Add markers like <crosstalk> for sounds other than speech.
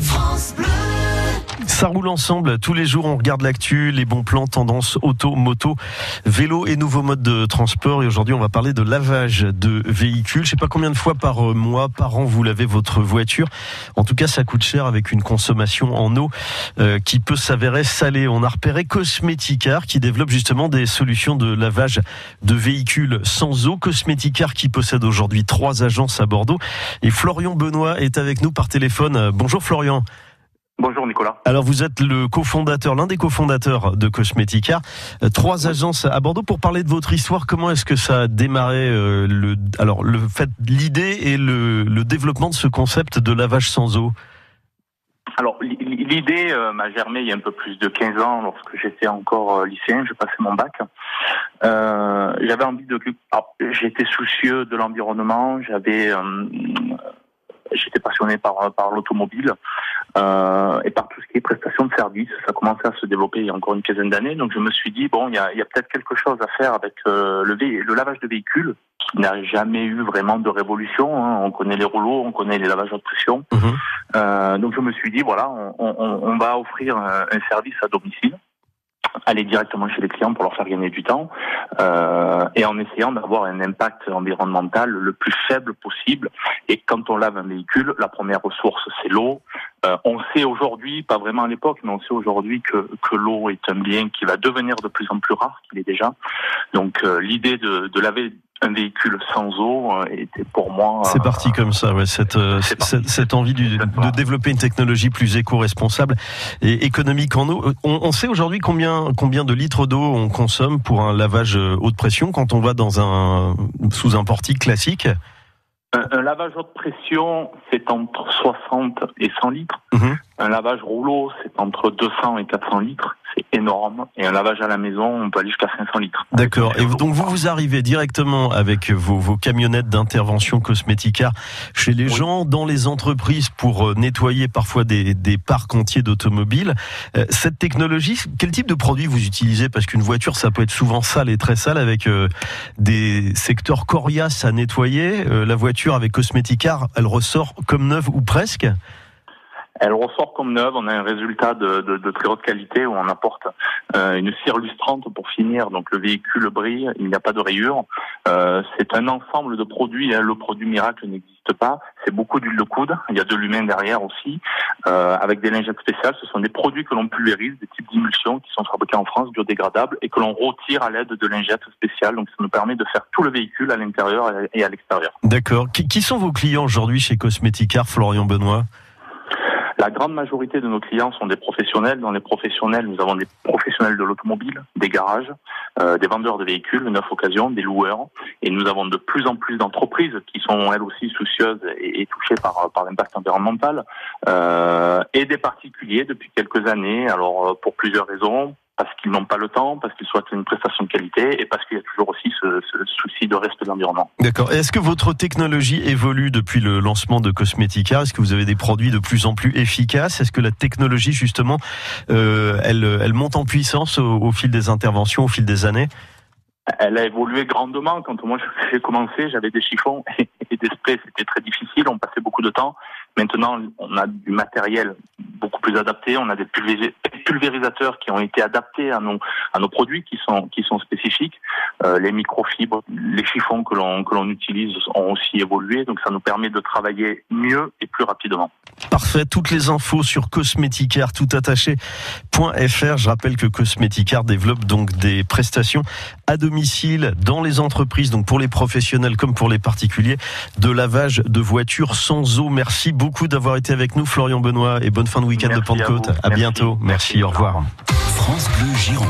France Bleu. Ça roule ensemble. Tous les jours, on regarde l'actu, les bons plans, tendances auto, moto, vélo et nouveaux modes de transport. Et aujourd'hui, on va parler de lavage de véhicules. Je sais pas combien de fois par euh, mois, par an, vous lavez votre voiture. En tout cas, ça coûte cher avec une consommation en eau euh, qui peut s'avérer salée. On a repéré Cosmeticar qui développe justement des solutions de lavage de véhicules sans eau. Cosmeticar qui possède aujourd'hui trois agences à Bordeaux. Et Florian Benoît est avec nous par téléphone. Bonjour Florian. Bonjour Nicolas. Alors vous êtes le cofondateur, l'un des cofondateurs de Cosmetica. Euh, trois agences à Bordeaux pour parler de votre histoire. Comment est-ce que ça a démarré euh, le alors le fait l'idée et le, développement de ce concept de lavage sans eau? Alors l'idée euh, m'a germé il y a un peu plus de 15 ans lorsque j'étais encore lycéen, je passais mon bac. j'avais envie de j'étais soucieux de l'environnement, j'avais j'étais passionné par par l'automobile euh, et par tout ce qui est prestation de services. Ça a commencé à se développer il y a encore une quinzaine d'années. Donc je me suis dit, bon, il y a, y a peut-être quelque chose à faire avec euh, le, le lavage de véhicules qui n'a jamais eu vraiment de révolution. Hein. On connaît les rouleaux, on connaît les lavages de pression. Mhm. Euh, donc je me suis dit, voilà, on, on, on va offrir un, un service à domicile aller directement chez les clients pour leur faire gagner du temps euh, et en essayant d'avoir un impact environnemental le plus faible possible. Et quand on lave un véhicule, la première ressource c'est l'eau. Euh, on sait aujourd'hui, pas vraiment à l'époque, mais on sait aujourd'hui que, que l'eau est un bien qui va devenir de plus en plus rare qu'il est déjà. Donc euh, l'idée de, de laver un véhicule sans eau euh, était pour moi. C'est parti euh, comme ça, ouais, cette, euh, cette, cette, envie du, de développer une technologie plus éco-responsable et économique en eau. On, on sait aujourd'hui combien, combien de litres d'eau on consomme pour un lavage haute pression quand on va dans un sous un portique classique? Un, lavage haute pression, c'est entre 60 et 100 litres. Mhm. Un lavage rouleau, c'est entre 200 et 400 litres énorme. Et un lavage à la maison, on peut aller jusqu'à 500 litres. D'accord. Et donc vous vous arrivez directement avec vos, vos camionnettes d'intervention Cosmetica chez les gens, dans les entreprises pour euh, nettoyer parfois des, des parcs entiers d'automobiles. Euh, cette technologie, quel type de produit vous utilisez? Parce qu'une voiture, ça peut être souvent sale et très sale avec euh, des secteurs coriaces à nettoyer. la voiture avec Cosmetica, elle ressort comme neuve ou presque? Elle ressort comme neuve. On a un résultat de, très haute qualité où on apporte euh, une cire lustrante pour finir. Donc le véhicule brille, il n'y a pas de rayures. Euh, c'est un ensemble de produits. Hein. Le produit miracle n'existe pas. C'est beaucoup d'huile de coude. Il y a de l'humain derrière aussi, euh, avec des lingettes spéciales. Ce sont des produits que l'on pulvérise, des types d'émulsions qui sont fabriqués en France, biodégradables, et que l'on retire à l'aide de lingettes spéciales. Donc ça nous permet de faire tout le véhicule à l'intérieur et à l'extérieur. D'accord. Qui sont vos clients aujourd'hui chez Cosmeticar, Florian Benoît? La grande majorité de nos clients sont des professionnels. Dans les professionnels, nous avons des professionnels de l'automobile, des garages, euh, des vendeurs de véhicules, neuf occasions, des loueurs. Et nous avons de plus en plus d'entreprises qui sont elles aussi soucieuses et, touchées par, par l'impact environnemental. Euh, et des particuliers depuis quelques années. Alors euh, pour plusieurs raisons parce qu'ils n'ont pas le temps, parce qu'ils souhaitent une prestation de qualité et parce qu'il y a toujours aussi ce, souci de respect de l'environnement. D'accord. Est-ce que votre technologie évolue depuis le lancement de Cosmetica Est-ce que vous avez des produits de plus en plus efficaces? Est-ce que la technologie, justement, euh, elle, elle monte en puissance au, fil des interventions, au fil des années? Elle a évolué grandement. Quand moi j'ai commencé, j'avais des chiffons <laughs> et des sprays, c'était très difficile, on passait beaucoup de temps. Maintenant, on a du matériel beaucoup plus adapté. On a des pulvérisateurs qui ont été adaptés à nos, produits qui sont, spécifiques. Euh, les microfibres, les chiffons que l'on utilise ont aussi évolué. Donc, ça nous permet de travailler mieux et plus rapidement. Parfait. Toutes les infos sur Cosmeticare, tout attaché.fr. Je rappelle que Cosmeticare développe donc des prestations à domicile dans les entreprises, donc pour les professionnels comme pour les particuliers, de lavage de voitures sans eau. Merci beaucoup d'avoir été avec nous, Florian Benoît, et bonne fin de week-end de Pentecôte. À, bientôt. Merci, au revoir. France Bleu Gironde.